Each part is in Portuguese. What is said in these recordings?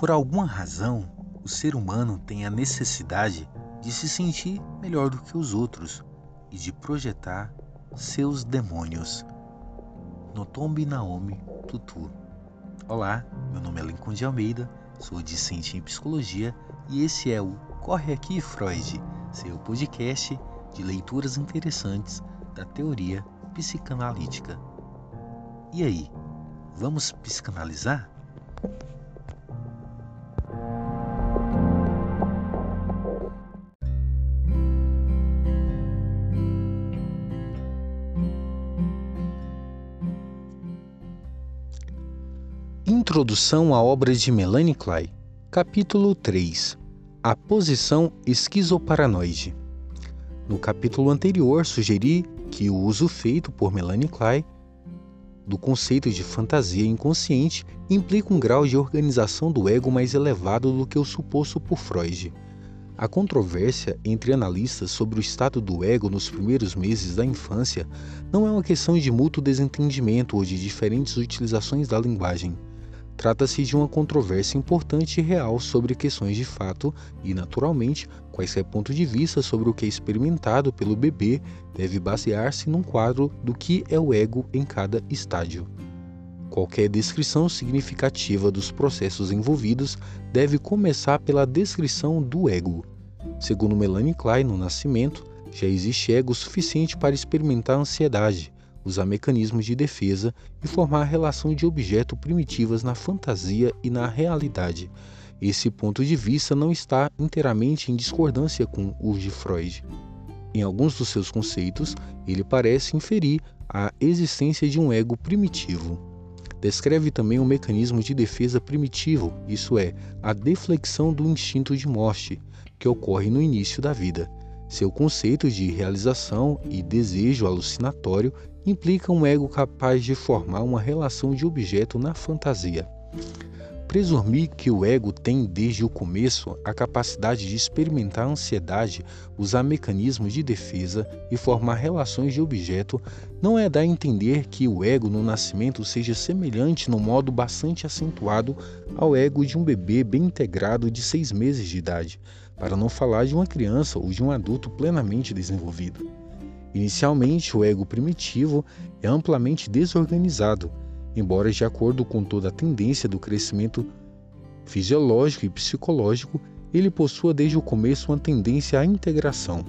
Por alguma razão, o ser humano tem a necessidade de se sentir melhor do que os outros e de projetar seus demônios. Notombi Naomi Tutu. Olá, meu nome é Lincoln de Almeida, sou discente em psicologia e esse é o Corre Aqui Freud, seu podcast de leituras interessantes da teoria psicanalítica. E aí, vamos psicanalizar? Introdução à obra de Melanie Klein, capítulo 3 A posição esquizoparanoide. No capítulo anterior, sugeri que o uso feito por Melanie Klein do conceito de fantasia inconsciente implica um grau de organização do ego mais elevado do que o suposto por Freud. A controvérsia entre analistas sobre o estado do ego nos primeiros meses da infância não é uma questão de mútuo desentendimento ou de diferentes utilizações da linguagem. Trata-se de uma controvérsia importante e real sobre questões de fato e, naturalmente, quaisquer ponto de vista sobre o que é experimentado pelo bebê deve basear-se num quadro do que é o ego em cada estágio. Qualquer descrição significativa dos processos envolvidos deve começar pela descrição do ego. Segundo Melanie Klein, no nascimento, já existe ego suficiente para experimentar ansiedade, usar mecanismos de defesa e formar relação de objeto primitivas na fantasia e na realidade. Esse ponto de vista não está inteiramente em discordância com o de Freud. Em alguns dos seus conceitos, ele parece inferir a existência de um ego primitivo. Descreve também um mecanismo de defesa primitivo, isso é, a deflexão do instinto de morte, que ocorre no início da vida. Seu conceito de realização e desejo alucinatório implica um ego capaz de formar uma relação de objeto na fantasia. Presumir que o ego tem desde o começo a capacidade de experimentar ansiedade, usar mecanismos de defesa e formar relações de objeto não é dar a entender que o ego no nascimento seja semelhante no modo bastante acentuado ao ego de um bebê bem integrado de seis meses de idade, para não falar de uma criança ou de um adulto plenamente desenvolvido. Inicialmente, o ego primitivo é amplamente desorganizado, embora, de acordo com toda a tendência do crescimento fisiológico e psicológico, ele possua desde o começo uma tendência à integração.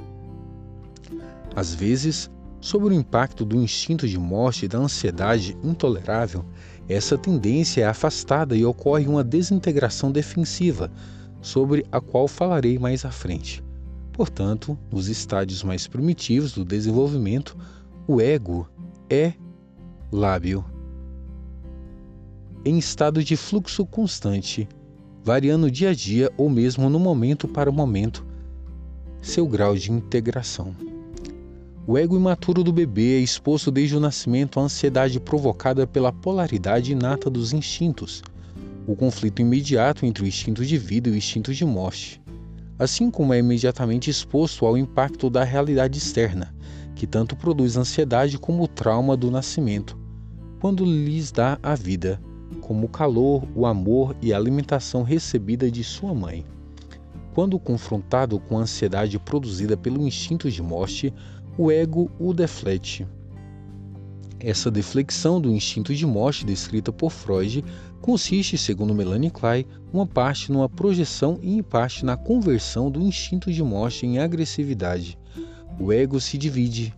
Às vezes, sob o impacto do instinto de morte e da ansiedade intolerável, essa tendência é afastada e ocorre uma desintegração defensiva, sobre a qual falarei mais à frente. Portanto, nos estádios mais primitivos do desenvolvimento, o ego é lábio. Em estado de fluxo constante, variando dia a dia ou mesmo no momento para momento, seu grau de integração. O ego imaturo do bebê é exposto desde o nascimento à ansiedade provocada pela polaridade inata dos instintos, o conflito imediato entre o instinto de vida e o instinto de morte assim como é imediatamente exposto ao impacto da realidade externa, que tanto produz ansiedade como o trauma do nascimento, quando lhes dá a vida, como o calor, o amor e a alimentação recebida de sua mãe. Quando confrontado com a ansiedade produzida pelo instinto de morte, o ego o deflete. Essa deflexão do instinto de morte descrita por Freud consiste, segundo Melanie Klein, uma parte numa projeção e em parte na conversão do instinto de morte em agressividade. O ego se divide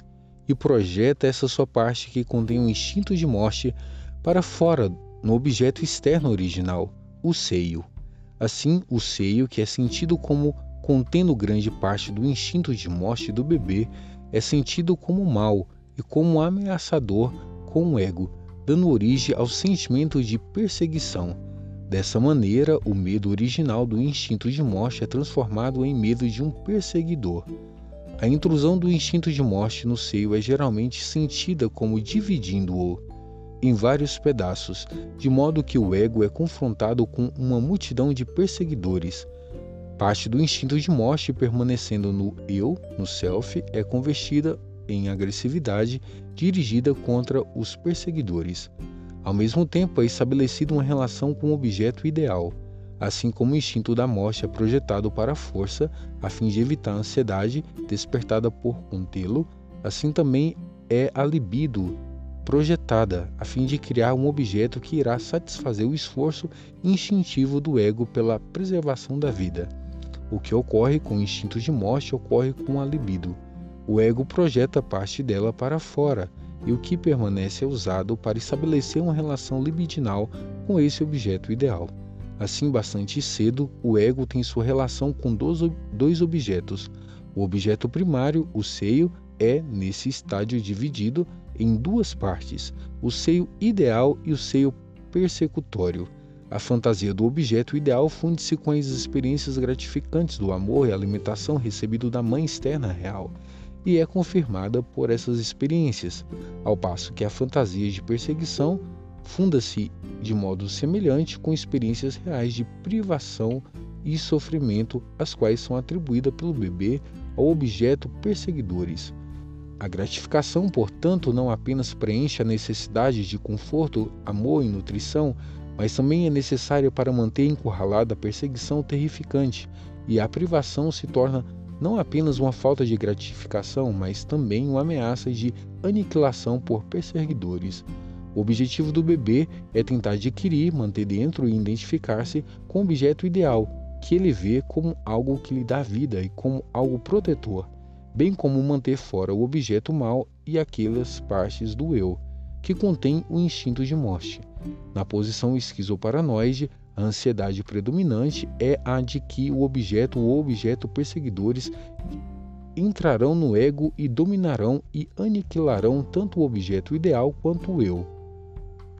e projeta essa sua parte que contém o um instinto de morte para fora no objeto externo original, o seio. Assim, o seio, que é sentido como contendo grande parte do instinto de morte do bebê, é sentido como mal e como ameaçador com o ego dando origem ao sentimento de perseguição. Dessa maneira, o medo original do instinto de morte é transformado em medo de um perseguidor. A intrusão do instinto de morte no seio é geralmente sentida como dividindo-o em vários pedaços, de modo que o ego é confrontado com uma multidão de perseguidores. Parte do instinto de morte permanecendo no eu, no self, é convertida em agressividade dirigida contra os perseguidores. Ao mesmo tempo, é estabelecida uma relação com o objeto ideal. assim como o instinto da morte é projetado para a força, a fim de evitar a ansiedade despertada por contê-lo, assim também é a libido projetada a fim de criar um objeto que irá satisfazer o esforço instintivo do ego pela preservação da vida. O que ocorre com o instinto de morte ocorre com a libido. O ego projeta parte dela para fora, e o que permanece é usado para estabelecer uma relação libidinal com esse objeto ideal. Assim, bastante cedo, o ego tem sua relação com dois objetos. O objeto primário, o seio, é, nesse estádio, dividido em duas partes: o seio ideal e o seio persecutório. A fantasia do objeto ideal funde-se com as experiências gratificantes do amor e alimentação recebido da mãe externa real e é confirmada por essas experiências, ao passo que a fantasia de perseguição funda-se de modo semelhante com experiências reais de privação e sofrimento, as quais são atribuídas pelo bebê ao objeto perseguidores. A gratificação, portanto, não apenas preenche a necessidade de conforto, amor e nutrição, mas também é necessária para manter encurralada a perseguição terrificante, e a privação se torna não apenas uma falta de gratificação, mas também uma ameaça de aniquilação por perseguidores. O objetivo do bebê é tentar adquirir, manter dentro e identificar-se com o objeto ideal, que ele vê como algo que lhe dá vida e como algo protetor, bem como manter fora o objeto mal e aquelas partes do eu, que contém o instinto de morte. Na posição esquizoparanoide, a ansiedade predominante é a de que o objeto ou objeto perseguidores entrarão no ego e dominarão e aniquilarão tanto o objeto ideal quanto o eu.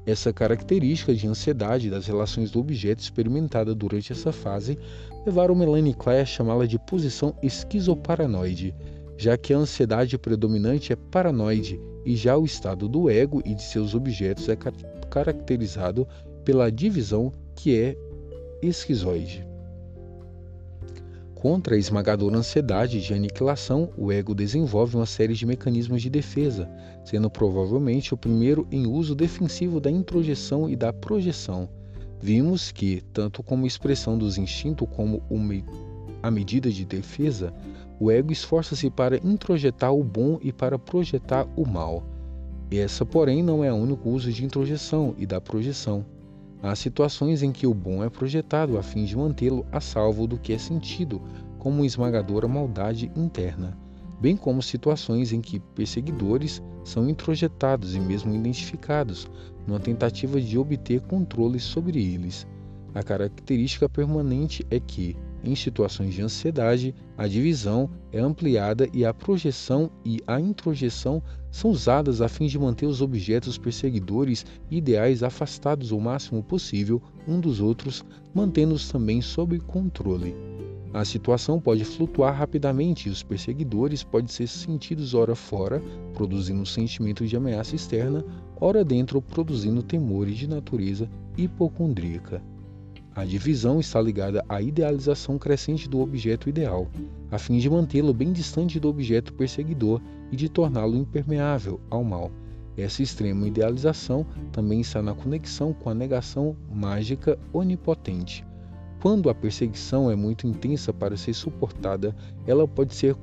Essa característica de ansiedade das relações do objeto experimentada durante essa fase levaram Melanie Klein a chamá-la de posição esquizoparanoide, já que a ansiedade predominante é paranoide e já o estado do ego e de seus objetos é caracterizado pela divisão que é esquizoide. Contra a esmagadora ansiedade de aniquilação, o ego desenvolve uma série de mecanismos de defesa, sendo provavelmente o primeiro em uso defensivo da introjeção e da projeção. Vimos que, tanto como expressão dos instintos como a medida de defesa, o ego esforça-se para introjetar o bom e para projetar o mal. Essa, porém, não é o único uso de introjeção e da projeção. Há situações em que o bom é projetado a fim de mantê-lo a salvo do que é sentido como esmagadora maldade interna, bem como situações em que perseguidores são introjetados e mesmo identificados, numa tentativa de obter controle sobre eles. A característica permanente é que, em situações de ansiedade, a divisão é ampliada e a projeção e a introjeção são usadas a fim de manter os objetos perseguidores ideais afastados o máximo possível um dos outros, mantendo-os também sob controle. A situação pode flutuar rapidamente e os perseguidores podem ser sentidos ora fora, produzindo um sentimento de ameaça externa, ora dentro, produzindo temores de natureza hipocondríaca. A divisão está ligada à idealização crescente do objeto ideal, a fim de mantê-lo bem distante do objeto perseguidor e de torná-lo impermeável ao mal. Essa extrema idealização também está na conexão com a negação mágica onipotente. Quando a perseguição é muito intensa para ser suportada, ela pode ser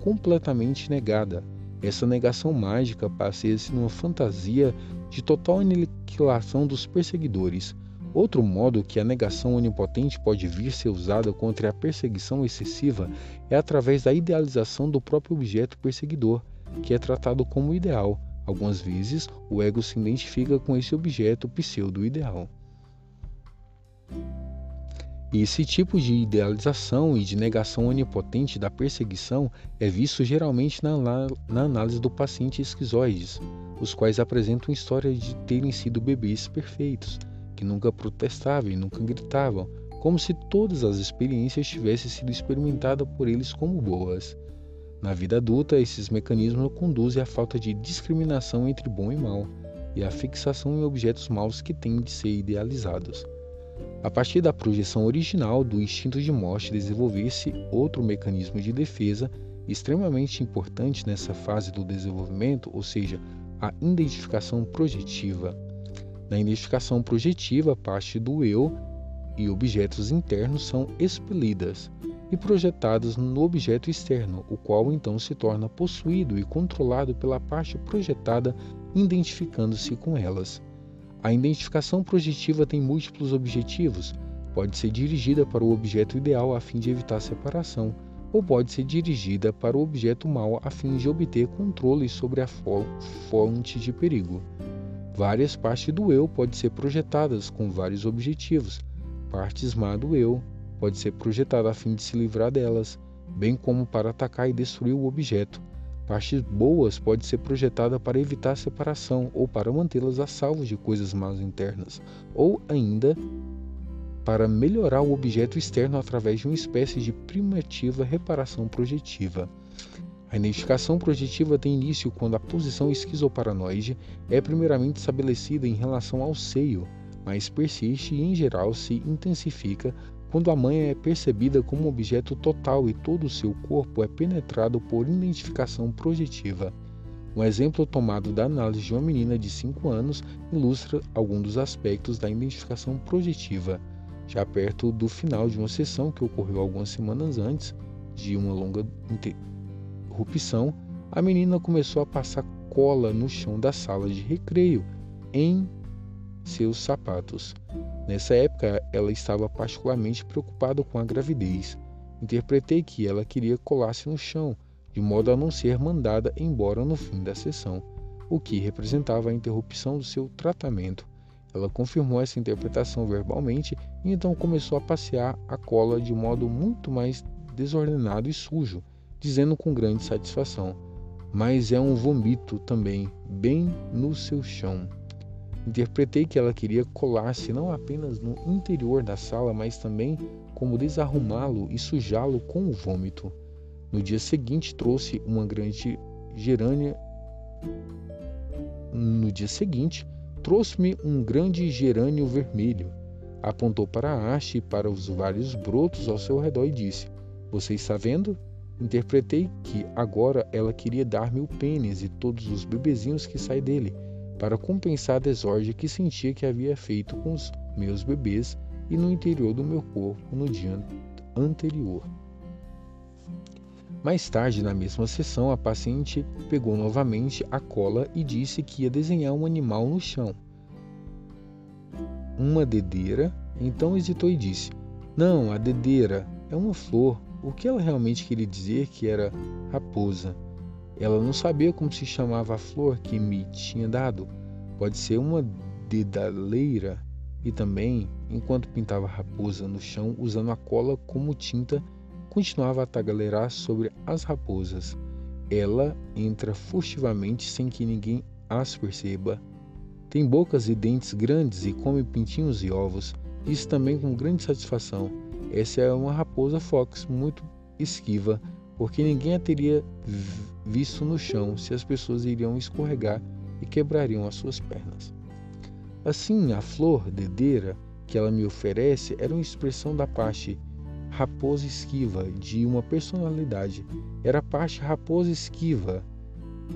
completamente negada. Essa negação mágica passa-se numa fantasia de total aniquilação dos perseguidores Outro modo que a negação onipotente pode vir ser usada contra a perseguição excessiva é através da idealização do próprio objeto perseguidor, que é tratado como ideal. Algumas vezes, o ego se identifica com esse objeto pseudo-ideal. Esse tipo de idealização e de negação onipotente da perseguição é visto geralmente na, na análise do paciente esquizoides, os quais apresentam história de terem sido bebês perfeitos, que nunca protestavam e nunca gritavam, como se todas as experiências tivessem sido experimentadas por eles como boas. Na vida adulta, esses mecanismos conduzem à falta de discriminação entre bom e mal e à fixação em objetos maus que têm de ser idealizados. A partir da projeção original do instinto de morte, desenvolver-se outro mecanismo de defesa extremamente importante nessa fase do desenvolvimento, ou seja, a identificação projetiva. Na identificação projetiva, parte do eu e objetos internos são expelidas e projetadas no objeto externo, o qual então se torna possuído e controlado pela parte projetada, identificando-se com elas. A identificação projetiva tem múltiplos objetivos. Pode ser dirigida para o objeto ideal a fim de evitar separação, ou pode ser dirigida para o objeto mal a fim de obter controle sobre a fonte de perigo. Várias partes do eu podem ser projetadas com vários objetivos. Partes má do eu pode ser projetada a fim de se livrar delas, bem como para atacar e destruir o objeto. Partes boas pode ser projetada para evitar a separação ou para mantê-las a salvo de coisas más internas, ou ainda para melhorar o objeto externo através de uma espécie de primitiva reparação projetiva. A identificação projetiva tem início quando a posição esquizoparanoide é primeiramente estabelecida em relação ao seio, mas persiste e em geral se intensifica quando a mãe é percebida como objeto total e todo o seu corpo é penetrado por identificação projetiva. Um exemplo tomado da análise de uma menina de 5 anos ilustra alguns dos aspectos da identificação projetiva. Já perto do final de uma sessão que ocorreu algumas semanas antes de uma longa interrupção, a menina começou a passar cola no chão da sala de recreio em seus sapatos. Nessa época, ela estava particularmente preocupada com a gravidez. Interpretei que ela queria colar-se no chão, de modo a não ser mandada embora no fim da sessão, o que representava a interrupção do seu tratamento. Ela confirmou essa interpretação verbalmente e então começou a passear a cola de modo muito mais desordenado e sujo, dizendo com grande satisfação: Mas é um vomito também, bem no seu chão. Interpretei que ela queria colar-se não apenas no interior da sala, mas também como desarrumá-lo e sujá-lo com o vômito. No dia seguinte trouxe uma grande gerânia. No dia seguinte, trouxe-me um grande gerânio vermelho. Apontou para a haste e para os vários brotos ao seu redor e disse: Você está vendo? Interpretei que agora ela queria dar-me o pênis e todos os bebezinhos que saem dele para compensar a desordem que sentia que havia feito com os meus bebês e no interior do meu corpo no dia anterior. Mais tarde, na mesma sessão, a paciente pegou novamente a cola e disse que ia desenhar um animal no chão. Uma dedeira, então hesitou e disse: Não, a dedeira é uma flor. O que ela realmente queria dizer que era raposa? Ela não sabia como se chamava a flor que me tinha dado. Pode ser uma dedaleira. E também, enquanto pintava a raposa no chão usando a cola como tinta, continuava a tagaleirar sobre as raposas. Ela entra furtivamente sem que ninguém as perceba. Tem bocas e dentes grandes e come pintinhos e ovos. Isso também com grande satisfação. Essa é uma raposa fox muito esquiva, porque ninguém a teria visto no chão se as pessoas iriam escorregar e quebrariam as suas pernas. Assim, a flor dedeira que ela me oferece era uma expressão da parte raposa esquiva de uma personalidade. Era a parte raposa esquiva,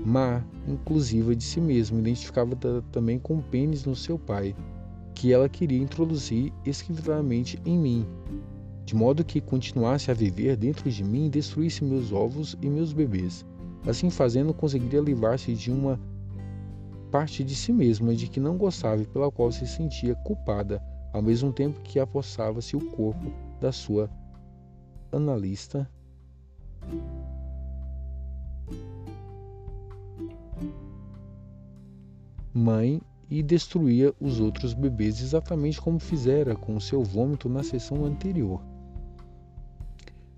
má, inclusiva de si mesma, identificava também com pênis no seu pai, que ela queria introduzir esquivadamente em mim, de modo que continuasse a viver dentro de mim e destruísse meus ovos e meus bebês. Assim fazendo, conseguiria livrar-se de uma parte de si mesma de que não gostava e pela qual se sentia culpada, ao mesmo tempo que apossava-se o corpo da sua analista. Mãe e destruía os outros bebês exatamente como fizera com o seu vômito na sessão anterior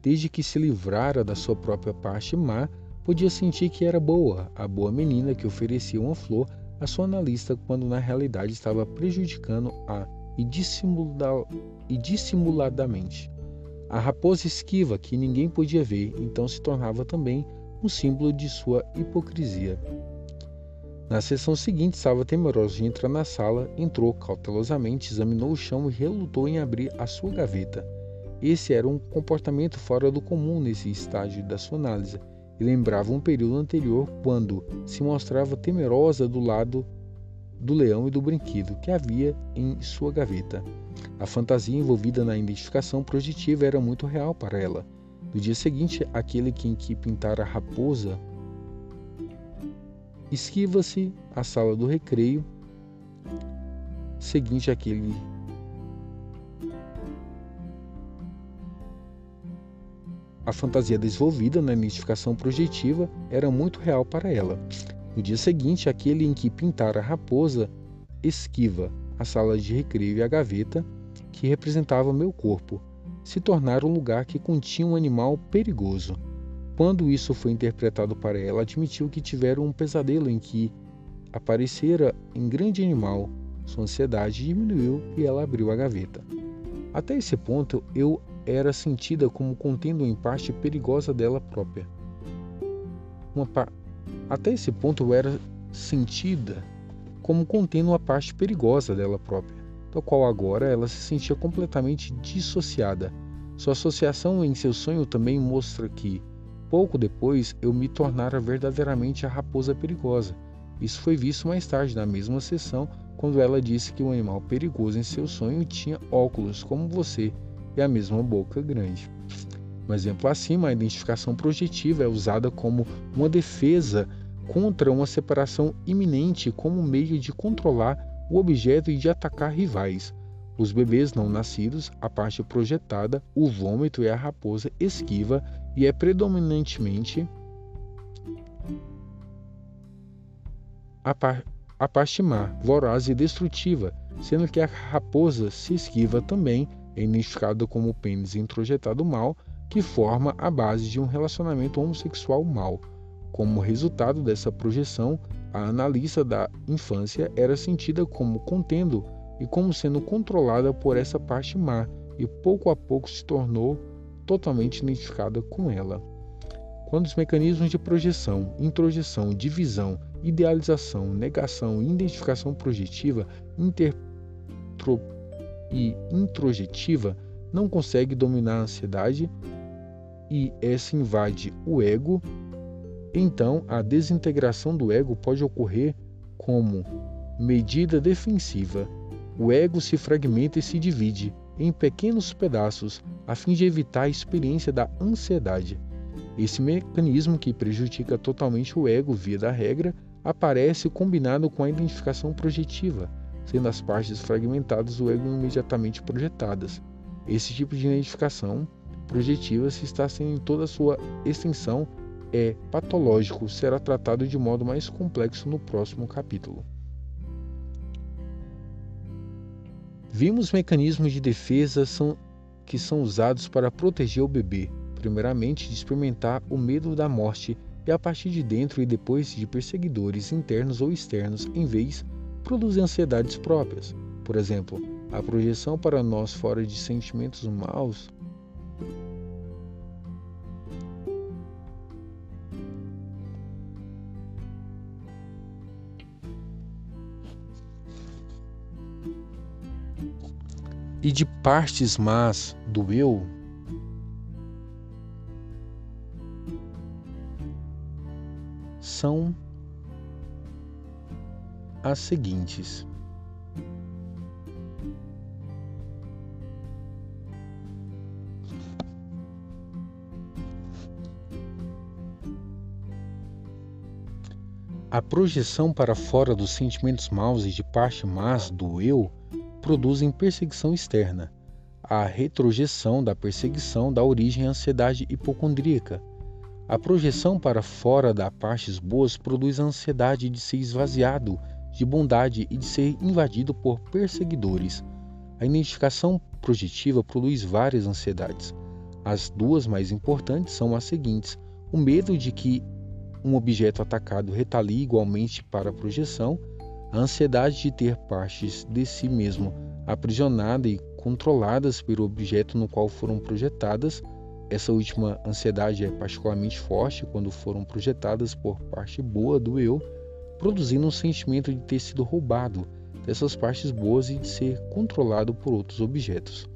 desde que se livrara da sua própria parte má, podia sentir que era boa, a boa menina que oferecia uma flor à sua analista quando na realidade estava prejudicando a e, e dissimuladamente. A raposa esquiva que ninguém podia ver, então se tornava também um símbolo de sua hipocrisia. Na sessão seguinte, estava temeroso de entrar na sala, entrou cautelosamente, examinou o chão e relutou em abrir a sua gaveta. Esse era um comportamento fora do comum nesse estágio da sua análise e lembrava um período anterior quando se mostrava temerosa do lado do leão e do brinquedo que havia em sua gaveta. A fantasia envolvida na identificação projetiva era muito real para ela. No dia seguinte, aquele que em que pintara a raposa esquiva-se à sala do recreio seguinte aquele A fantasia desenvolvida na identificação projetiva era muito real para ela. No dia seguinte, aquele em que pintara a raposa esquiva a sala de recreio e a gaveta, que representava meu corpo, se tornara um lugar que continha um animal perigoso. Quando isso foi interpretado para ela, admitiu que tivera um pesadelo em que aparecera em grande animal. Sua ansiedade diminuiu e ela abriu a gaveta. Até esse ponto, eu era sentida como contendo em parte perigosa dela própria. Pa... Até esse ponto era sentida como contendo uma parte perigosa dela própria, da qual agora ela se sentia completamente dissociada. Sua associação em seu sonho também mostra que, pouco depois, eu me tornara verdadeiramente a raposa perigosa. Isso foi visto mais tarde na mesma sessão, quando ela disse que o animal perigoso em seu sonho tinha óculos como você e a mesma boca grande. Um exemplo acima, a identificação projetiva é usada como uma defesa contra uma separação iminente como meio de controlar o objeto e de atacar rivais. Os bebês não nascidos, a parte projetada, o vômito e a raposa esquiva e é predominantemente a, par, a parte má, voraz e destrutiva, sendo que a raposa se esquiva também é identificado como o pênis introjetado mal, que forma a base de um relacionamento homossexual mal. Como resultado dessa projeção, a analista da infância era sentida como contendo e como sendo controlada por essa parte má, e pouco a pouco se tornou totalmente identificada com ela. Quando os mecanismos de projeção, introjeção, divisão, idealização, negação e identificação projetiva intertropam e introjetiva não consegue dominar a ansiedade e essa invade o ego, então a desintegração do ego pode ocorrer como medida defensiva. O ego se fragmenta e se divide em pequenos pedaços a fim de evitar a experiência da ansiedade. Esse mecanismo que prejudica totalmente o ego via da regra aparece combinado com a identificação projetiva sendo as partes fragmentadas do ego imediatamente projetadas. Esse tipo de identificação projetiva, se está sendo em toda a sua extensão, é patológico, será tratado de modo mais complexo no próximo capítulo. Vimos mecanismos de defesa são, que são usados para proteger o bebê, primeiramente de experimentar o medo da morte e a partir de dentro e depois de perseguidores internos ou externos, em vez produzem ansiedades próprias. Por exemplo, a projeção para nós fora de sentimentos maus e de partes más do eu são as seguintes: A projeção para fora dos sentimentos maus e de parte más do eu produzem perseguição externa. A retrojeção da perseguição dá origem à ansiedade hipocondríaca a projeção para fora das partes boas produz a ansiedade de ser esvaziado de bondade e de ser invadido por perseguidores. A identificação projetiva produz várias ansiedades. As duas mais importantes são as seguintes: o medo de que um objeto atacado retalie igualmente para a projeção, a ansiedade de ter partes de si mesmo aprisionadas e controladas pelo objeto no qual foram projetadas, essa última ansiedade é particularmente forte quando foram projetadas por parte boa do eu, produzindo um sentimento de ter sido roubado dessas partes boas e de ser controlado por outros objetos.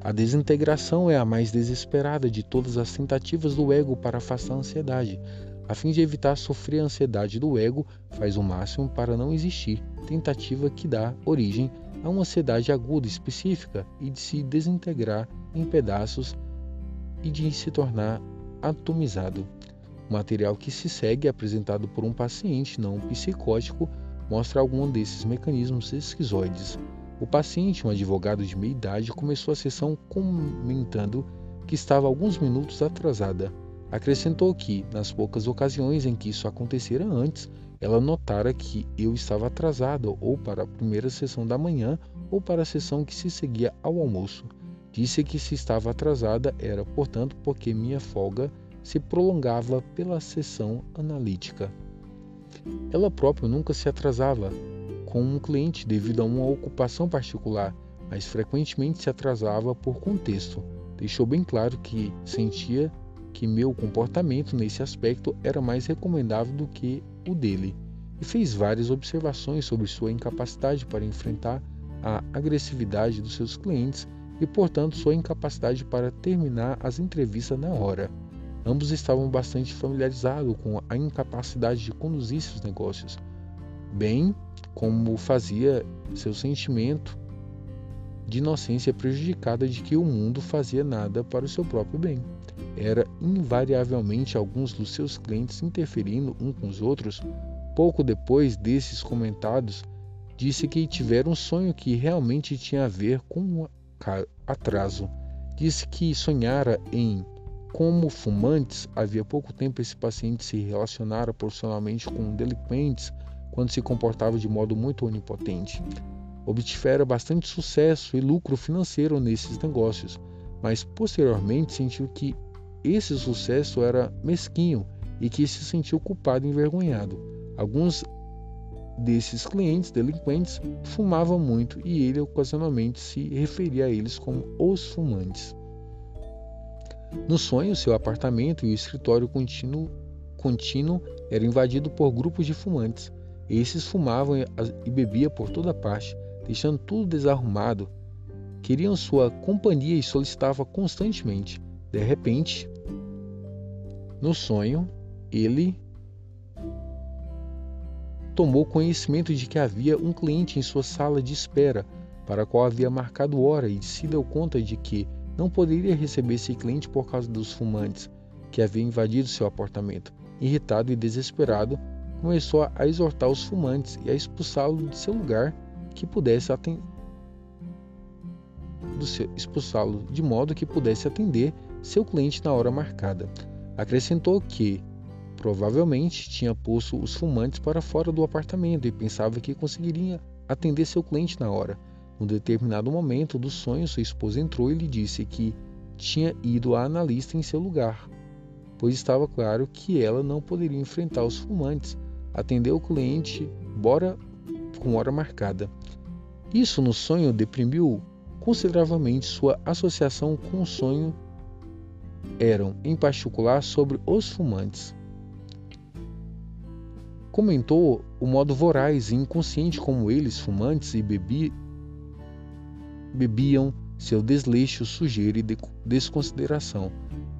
A desintegração é a mais desesperada de todas as tentativas do ego para afastar a ansiedade. A fim de evitar sofrer a ansiedade do ego, faz o máximo para não existir, tentativa que dá origem a uma ansiedade aguda específica e de se desintegrar em pedaços e de se tornar atomizado. O material que se segue, apresentado por um paciente não psicótico, mostra algum desses mecanismos esquizoides. O paciente, um advogado de meia idade, começou a sessão comentando que estava alguns minutos atrasada. Acrescentou que, nas poucas ocasiões em que isso acontecera antes, ela notara que eu estava atrasado ou para a primeira sessão da manhã ou para a sessão que se seguia ao almoço. Disse que se estava atrasada era, portanto, porque minha folga se prolongava pela sessão analítica. Ela própria nunca se atrasava, com um cliente devido a uma ocupação particular, mas frequentemente se atrasava por contexto. Deixou bem claro que sentia que meu comportamento nesse aspecto era mais recomendável do que o dele, e fez várias observações sobre sua incapacidade para enfrentar a agressividade dos seus clientes e, portanto, sua incapacidade para terminar as entrevistas na hora. Ambos estavam bastante familiarizados com a incapacidade de conduzir seus negócios, bem como fazia seu sentimento de inocência prejudicada de que o mundo fazia nada para o seu próprio bem. Era invariavelmente alguns dos seus clientes interferindo uns com os outros. Pouco depois desses comentados, disse que tivera um sonho que realmente tinha a ver com um atraso. Disse que sonhara em como fumantes, havia pouco tempo esse paciente se relacionara profissionalmente com delinquentes quando se comportava de modo muito onipotente. Obtivera bastante sucesso e lucro financeiro nesses negócios, mas posteriormente sentiu que esse sucesso era mesquinho e que se sentiu culpado e envergonhado. Alguns desses clientes delinquentes fumavam muito e ele ocasionalmente se referia a eles como os fumantes. No sonho, seu apartamento e o escritório contínuo, contínuo eram invadidos por grupos de fumantes. Esses fumavam e bebiam por toda parte, deixando tudo desarrumado. Queriam sua companhia e solicitavam constantemente. De repente, no sonho, ele tomou conhecimento de que havia um cliente em sua sala de espera, para a qual havia marcado hora, e se deu conta de que não poderia receber esse cliente por causa dos fumantes que haviam invadido seu apartamento. Irritado e desesperado, começou a exortar os fumantes e a expulsá-lo de seu lugar que pudesse atender expulsá-lo de modo que pudesse atender seu cliente na hora marcada. Acrescentou que provavelmente tinha posto os fumantes para fora do apartamento e pensava que conseguiria atender seu cliente na hora. Num determinado momento do sonho, sua esposa entrou e lhe disse que tinha ido a analista em seu lugar, pois estava claro que ela não poderia enfrentar os fumantes atendeu o cliente, bora com hora marcada. Isso no sonho deprimiu consideravelmente sua associação com o sonho eram, em particular, sobre os fumantes. Comentou o modo voraz e inconsciente como eles, fumantes e bebi, bebiam seu desleixo, sujeira e desconsideração,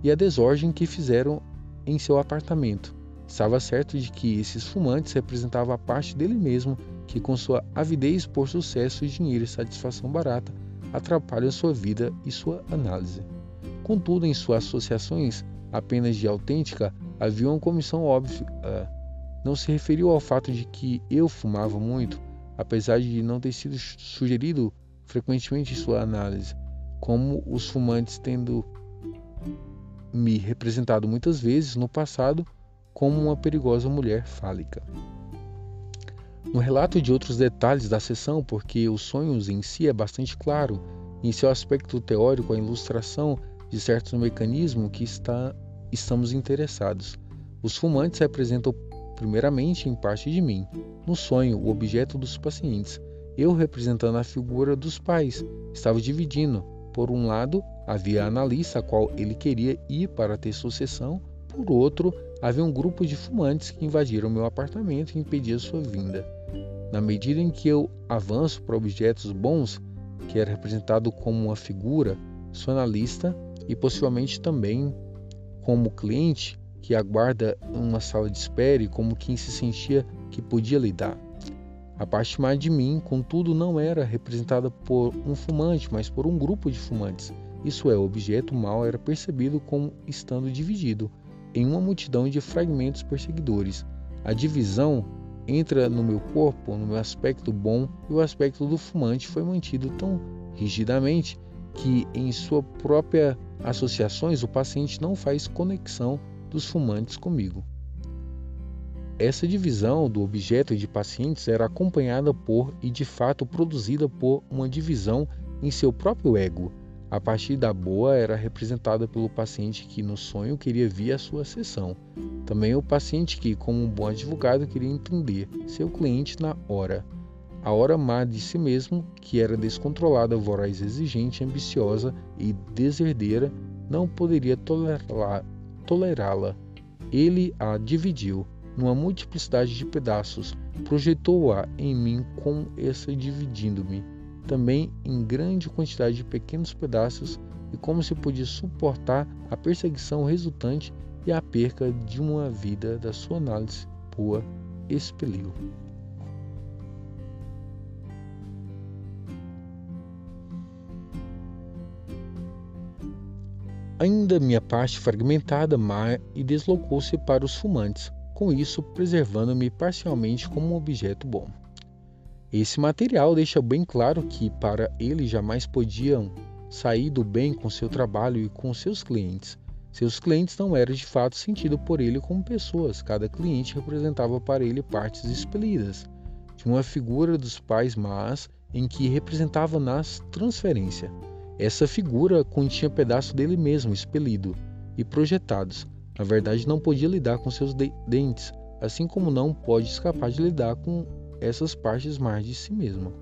e a desordem que fizeram em seu apartamento, Estava certo de que esses fumantes representavam a parte dele mesmo que, com sua avidez por sucesso, dinheiro e satisfação barata, atrapalham sua vida e sua análise. Contudo, em suas associações apenas de autêntica, havia uma comissão óbvia. Não se referiu ao fato de que eu fumava muito, apesar de não ter sido sugerido frequentemente em sua análise, como os fumantes tendo me representado muitas vezes no passado como uma perigosa mulher fálica. No relato de outros detalhes da sessão, porque os sonhos em si é bastante claro, em seu aspecto teórico, a ilustração de certos mecanismos que está, estamos interessados. Os fumantes representam primeiramente em parte de mim, no sonho, o objeto dos pacientes. Eu representando a figura dos pais, estava dividindo. Por um lado, havia a analista a qual ele queria ir para ter sucessão, por outro, havia um grupo de fumantes que invadiram meu apartamento e impediam sua vinda. Na medida em que eu avanço para objetos bons, que era representado como uma figura, sou analista e possivelmente também como cliente que aguarda uma sala de espera e como quem se sentia que podia lidar. A parte má de mim, contudo, não era representada por um fumante, mas por um grupo de fumantes. Isso é, o objeto mal era percebido como estando dividido em uma multidão de fragmentos perseguidores. A divisão entra no meu corpo, no meu aspecto bom, e o aspecto do fumante foi mantido tão rigidamente que em suas próprias associações o paciente não faz conexão dos fumantes comigo. Essa divisão do objeto de pacientes era acompanhada por e de fato produzida por uma divisão em seu próprio ego. A partir da boa era representada pelo paciente que no sonho queria vir à sua sessão. Também o paciente que, como um bom advogado, queria entender seu cliente na hora. A hora má de si mesmo, que era descontrolada, voraz, exigente, ambiciosa e deserdeira, não poderia tolerá-la. Ele a dividiu numa multiplicidade de pedaços, projetou-a em mim com essa dividindo-me, também em grande quantidade de pequenos pedaços, e como se podia suportar a perseguição resultante e a perca de uma vida da sua análise boa expeliu. Ainda minha parte fragmentada má e deslocou-se para os fumantes, com isso preservando-me parcialmente como um objeto bom. Esse material deixa bem claro que para ele jamais podiam sair do bem com seu trabalho e com seus clientes. Seus clientes não eram de fato sentidos por ele como pessoas, cada cliente representava para ele partes expelidas, de uma figura dos pais mas em que representava nas transferência. Essa figura continha pedaço dele mesmo expelido e projetados, na verdade, não podia lidar com seus de dentes, assim como não pode escapar de lidar com essas partes mais de si mesma.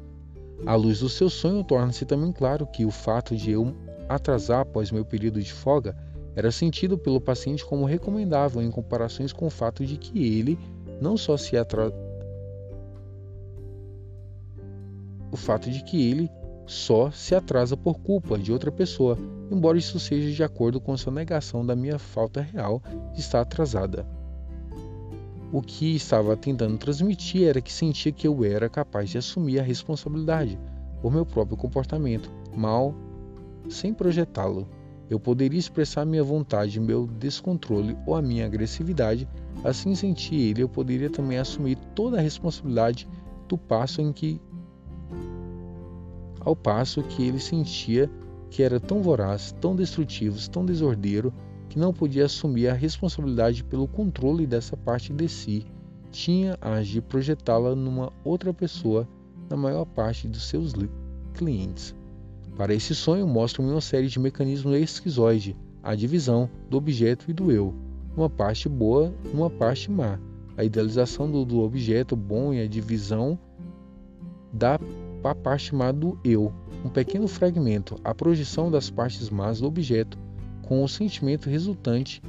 À luz do seu sonho, torna-se também claro que o fato de eu atrasar após meu período de folga era sentido pelo paciente como recomendável em comparações com o fato de que ele não só se atrasa o fato de que ele só se atrasa por culpa de outra pessoa, embora isso seja de acordo com sua negação da minha falta real estar atrasada. O que estava tentando transmitir era que sentia que eu era capaz de assumir a responsabilidade por meu próprio comportamento, mal, sem projetá-lo. Eu poderia expressar minha vontade, meu descontrole ou a minha agressividade, assim senti ele, eu poderia também assumir toda a responsabilidade do passo em que ao passo que ele sentia que era tão voraz, tão destrutivo, tão desordeiro, que não podia assumir a responsabilidade pelo controle dessa parte de si, tinha a de projetá-la numa outra pessoa na maior parte dos seus clientes. Para esse sonho, mostra-me uma série de mecanismos esquizoide, a divisão do objeto e do eu, uma parte boa uma parte má, a idealização do, do objeto bom e a divisão da a parte má do eu, um pequeno fragmento, a projeção das partes más do objeto, com o sentimento resultante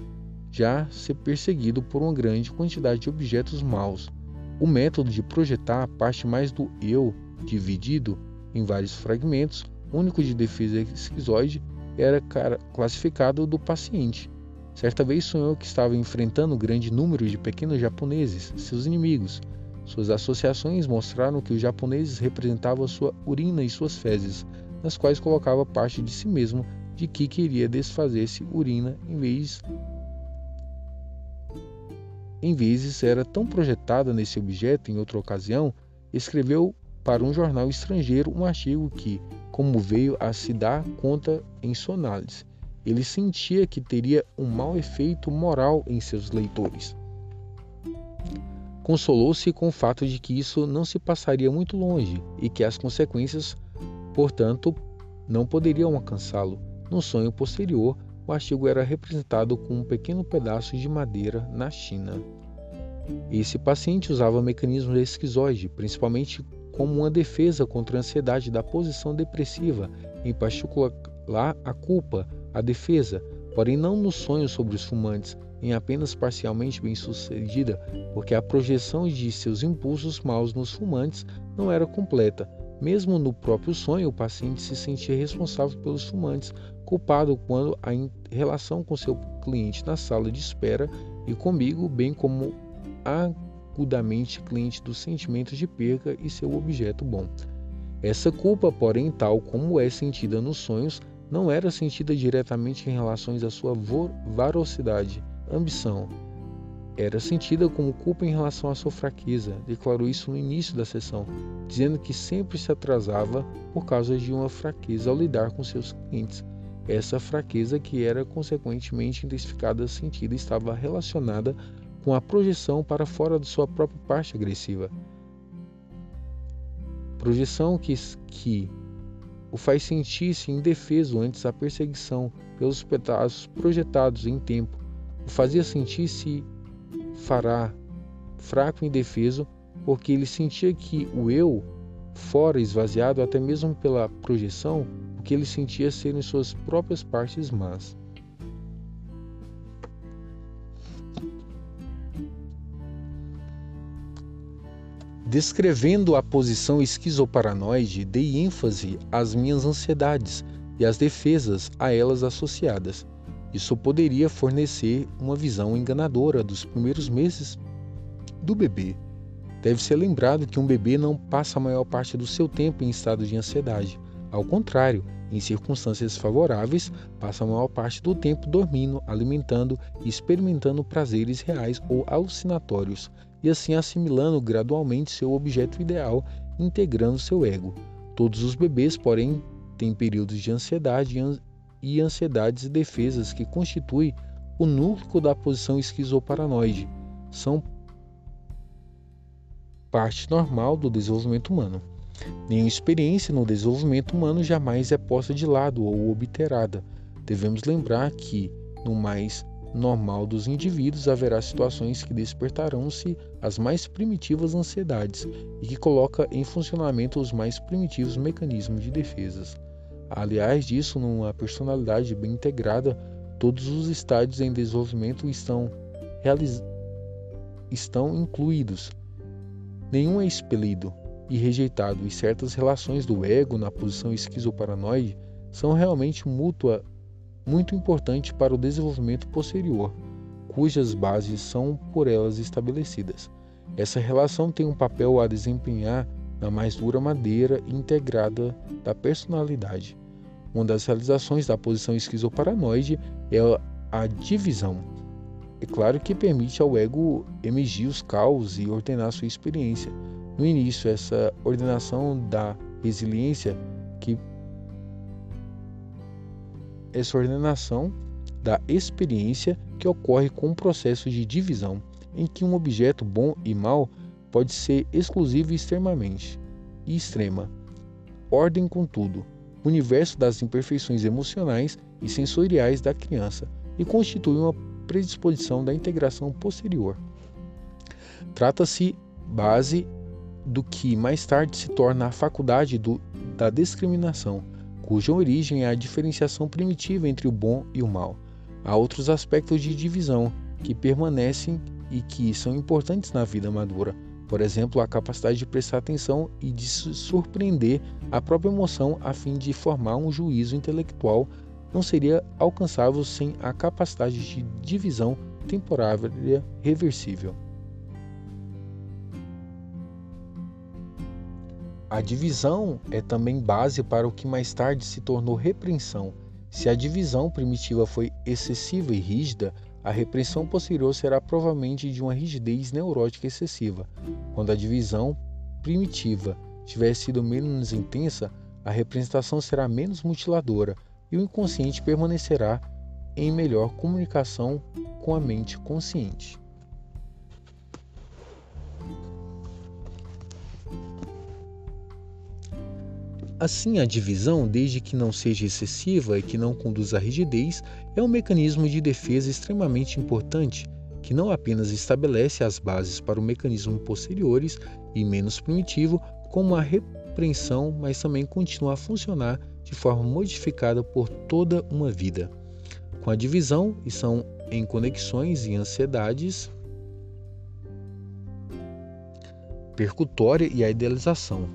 já ser perseguido por uma grande quantidade de objetos maus. O método de projetar a parte mais do eu, dividido em vários fragmentos, único de defesa esquizoide, era classificado do paciente. Certa vez sonhou que estava enfrentando um grande número de pequenos japoneses, seus inimigos, suas associações mostraram que os japoneses representavam sua urina e suas fezes, nas quais colocava parte de si mesmo de que queria desfazer-se urina em vez em vezes era tão projetada nesse objeto em outra ocasião, escreveu para um jornal estrangeiro um artigo que, como veio a se dar conta em sua análise, ele sentia que teria um mau efeito moral em seus leitores. Consolou-se com o fato de que isso não se passaria muito longe e que as consequências, portanto, não poderiam alcançá-lo. No sonho posterior, o artigo era representado com um pequeno pedaço de madeira na China. Esse paciente usava mecanismos esquizoide, principalmente como uma defesa contra a ansiedade da posição depressiva, em particular a culpa, a defesa, porém não no sonho sobre os fumantes, em apenas parcialmente bem-sucedida, porque a projeção de seus impulsos maus nos fumantes não era completa. Mesmo no próprio sonho, o paciente se sentia responsável pelos fumantes, culpado quando a relação com seu cliente na sala de espera e comigo, bem como agudamente cliente dos sentimentos de perca e seu objeto bom. Essa culpa, porém, tal como é sentida nos sonhos, não era sentida diretamente em relação à sua varosidade, ambição. Era sentida como culpa em relação à sua fraqueza. Declarou isso no início da sessão, dizendo que sempre se atrasava por causa de uma fraqueza ao lidar com seus clientes. Essa fraqueza, que era consequentemente intensificada sentida, estava relacionada com a projeção para fora de sua própria parte agressiva. Projeção que, que o faz sentir-se indefeso antes da perseguição pelos pedaços projetados em tempo, o fazia sentir-se fará fraco e indefeso, porque ele sentia que o eu, fora esvaziado até mesmo pela projeção, o que ele sentia serem suas próprias partes más. Descrevendo a posição esquizoparanoide, dei ênfase às minhas ansiedades e às defesas a elas associadas. Isso poderia fornecer uma visão enganadora dos primeiros meses do bebê. Deve ser lembrado que um bebê não passa a maior parte do seu tempo em estado de ansiedade. Ao contrário, em circunstâncias favoráveis, passa a maior parte do tempo dormindo, alimentando e experimentando prazeres reais ou alucinatórios, e assim assimilando gradualmente seu objeto ideal, integrando seu ego. Todos os bebês, porém, têm períodos de ansiedade e ansiedades e defesas que constituem o núcleo da posição esquizoparanoide. São parte normal do desenvolvimento humano. Nenhuma experiência no desenvolvimento humano jamais é posta de lado ou obterada. Devemos lembrar que, no mais normal dos indivíduos, haverá situações que despertarão-se as mais primitivas ansiedades e que coloca em funcionamento os mais primitivos mecanismos de defesas. Aliás disso, numa personalidade bem integrada, todos os estádios em desenvolvimento estão, estão incluídos. Nenhum é expelido e rejeitado, e certas relações do ego na posição esquizoparanoide são realmente mútua muito importante para o desenvolvimento posterior, cujas bases são por elas estabelecidas. Essa relação tem um papel a desempenhar na mais dura madeira integrada da personalidade. Uma das realizações da posição esquizoparanoide é a divisão. É claro que permite ao ego emergir os caos e ordenar sua experiência. No início, essa ordenação da resiliência que essa ordenação da experiência que ocorre com o processo de divisão, em que um objeto bom e mal pode ser exclusivo extremamente e extrema. Ordem, contudo, universo das imperfeições emocionais e sensoriais da criança e constitui uma predisposição da integração posterior. Trata-se base do que mais tarde se torna a faculdade do, da discriminação, cuja origem é a diferenciação primitiva entre o bom e o mal. Há outros aspectos de divisão que permanecem e que são importantes na vida madura. Por exemplo, a capacidade de prestar atenção e de surpreender a própria emoção a fim de formar um juízo intelectual não seria alcançável sem a capacidade de divisão temporária reversível. A divisão é também base para o que mais tarde se tornou repreensão. Se a divisão primitiva foi excessiva e rígida, a repreensão posterior será provavelmente de uma rigidez neurótica excessiva. Quando a divisão primitiva tiver sido menos intensa, a representação será menos mutiladora e o inconsciente permanecerá em melhor comunicação com a mente consciente. Assim, a divisão, desde que não seja excessiva e que não conduza à rigidez, é um mecanismo de defesa extremamente importante que não apenas estabelece as bases para o mecanismo posteriores e menos primitivo, como a repreensão, mas também continua a funcionar de forma modificada por toda uma vida. Com a divisão, e são em conexões e ansiedades percutória e a idealização,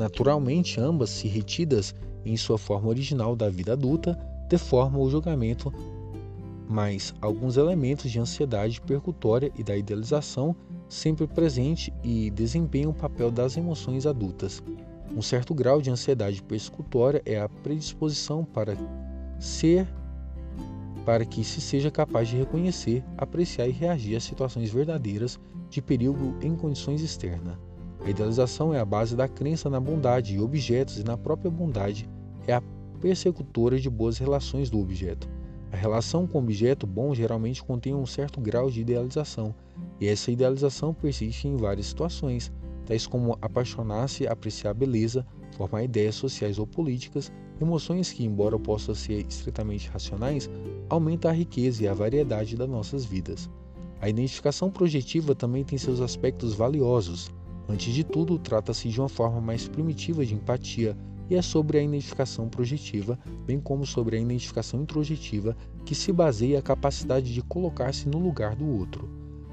Naturalmente, ambas, se retidas em sua forma original da vida adulta, deformam o julgamento mas alguns elementos de ansiedade percutória e da idealização sempre presente e desempenham o papel das emoções adultas. Um certo grau de ansiedade persecutória é a predisposição para ser para que se seja capaz de reconhecer, apreciar e reagir às situações verdadeiras de perigo em condições externas. A idealização é a base da crença na bondade e objetos e na própria bondade é a persecutora de boas relações do objeto. A relação com o objeto bom geralmente contém um certo grau de idealização, e essa idealização persiste em várias situações, tais como apaixonar-se, apreciar a beleza, formar ideias sociais ou políticas, emoções que, embora possam ser estritamente racionais, aumentam a riqueza e a variedade das nossas vidas. A identificação projetiva também tem seus aspectos valiosos. Antes de tudo, trata-se de uma forma mais primitiva de empatia e é sobre a identificação projetiva, bem como sobre a identificação introjetiva, que se baseia a capacidade de colocar-se no lugar do outro.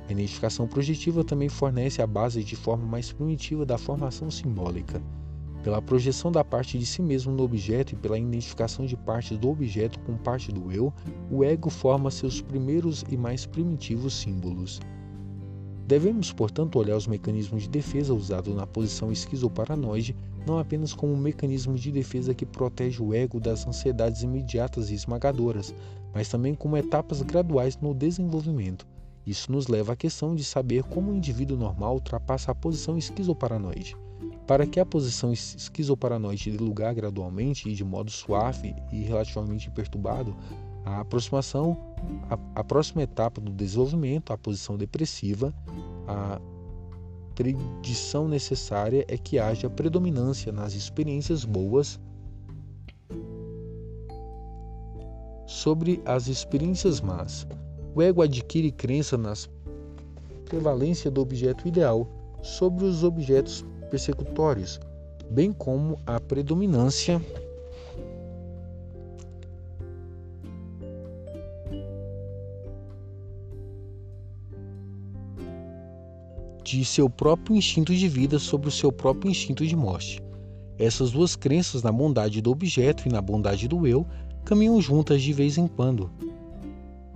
A identificação projetiva também fornece a base de forma mais primitiva da formação simbólica. Pela projeção da parte de si mesmo no objeto e pela identificação de partes do objeto com parte do eu, o ego forma seus primeiros e mais primitivos símbolos. Devemos, portanto, olhar os mecanismos de defesa usados na posição esquizoparanoide não apenas como um mecanismo de defesa que protege o ego das ansiedades imediatas e esmagadoras, mas também como etapas graduais no desenvolvimento. Isso nos leva à questão de saber como o indivíduo normal ultrapassa a posição esquizoparanoide. Para que a posição esquizoparanoide dê lugar gradualmente e de modo suave e relativamente perturbado, a aproximação, a, a próxima etapa do desenvolvimento, a posição depressiva, a predição necessária é que haja predominância nas experiências boas sobre as experiências más. O ego adquire crença nas prevalência do objeto ideal sobre os objetos persecutórios, bem como a predominância de seu próprio instinto de vida sobre o seu próprio instinto de morte. Essas duas crenças na bondade do objeto e na bondade do eu caminham juntas de vez em quando,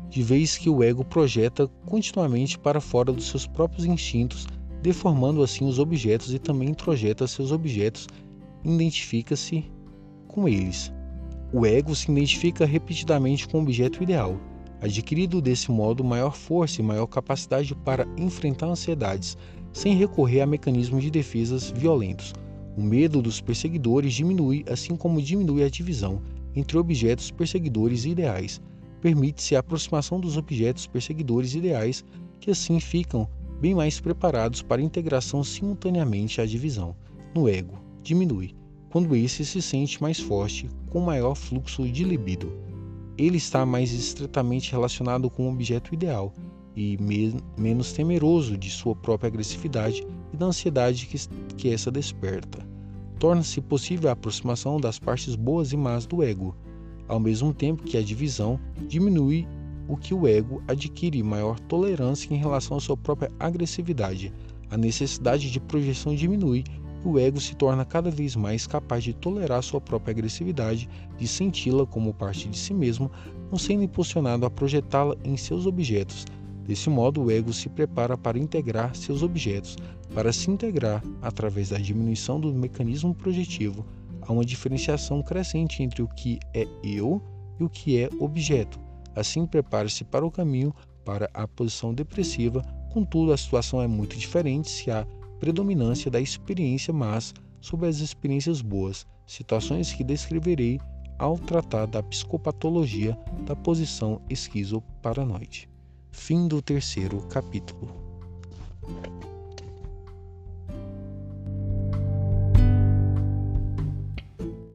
de vez que o ego projeta continuamente para fora dos seus próprios instintos, deformando assim os objetos e também introjeta seus objetos, identifica-se com eles. O ego se identifica repetidamente com o objeto ideal, adquirido desse modo maior força e maior capacidade para enfrentar ansiedades, sem recorrer a mecanismos de defesas violentos. O medo dos perseguidores diminui, assim como diminui a divisão entre objetos perseguidores e ideais. Permite-se a aproximação dos objetos perseguidores ideais, que assim ficam bem mais preparados para a integração simultaneamente à divisão. No ego, diminui, quando esse se sente mais forte, com maior fluxo de libido ele está mais estritamente relacionado com o objeto ideal e me menos temeroso de sua própria agressividade e da ansiedade que, que essa desperta. Torna-se possível a aproximação das partes boas e más do ego, ao mesmo tempo que a divisão diminui o que o ego adquire maior tolerância em relação à sua própria agressividade. A necessidade de projeção diminui o ego se torna cada vez mais capaz de tolerar sua própria agressividade, de senti-la como parte de si mesmo, não sendo impulsionado a projetá-la em seus objetos. Desse modo, o ego se prepara para integrar seus objetos, para se integrar através da diminuição do mecanismo projetivo. Há uma diferenciação crescente entre o que é eu e o que é objeto. Assim, prepara-se para o caminho para a posição depressiva, contudo, a situação é muito diferente se há predominância da experiência mas sobre as experiências boas, situações que descreverei ao tratar da psicopatologia da posição esquizoparanoide. Fim do terceiro capítulo.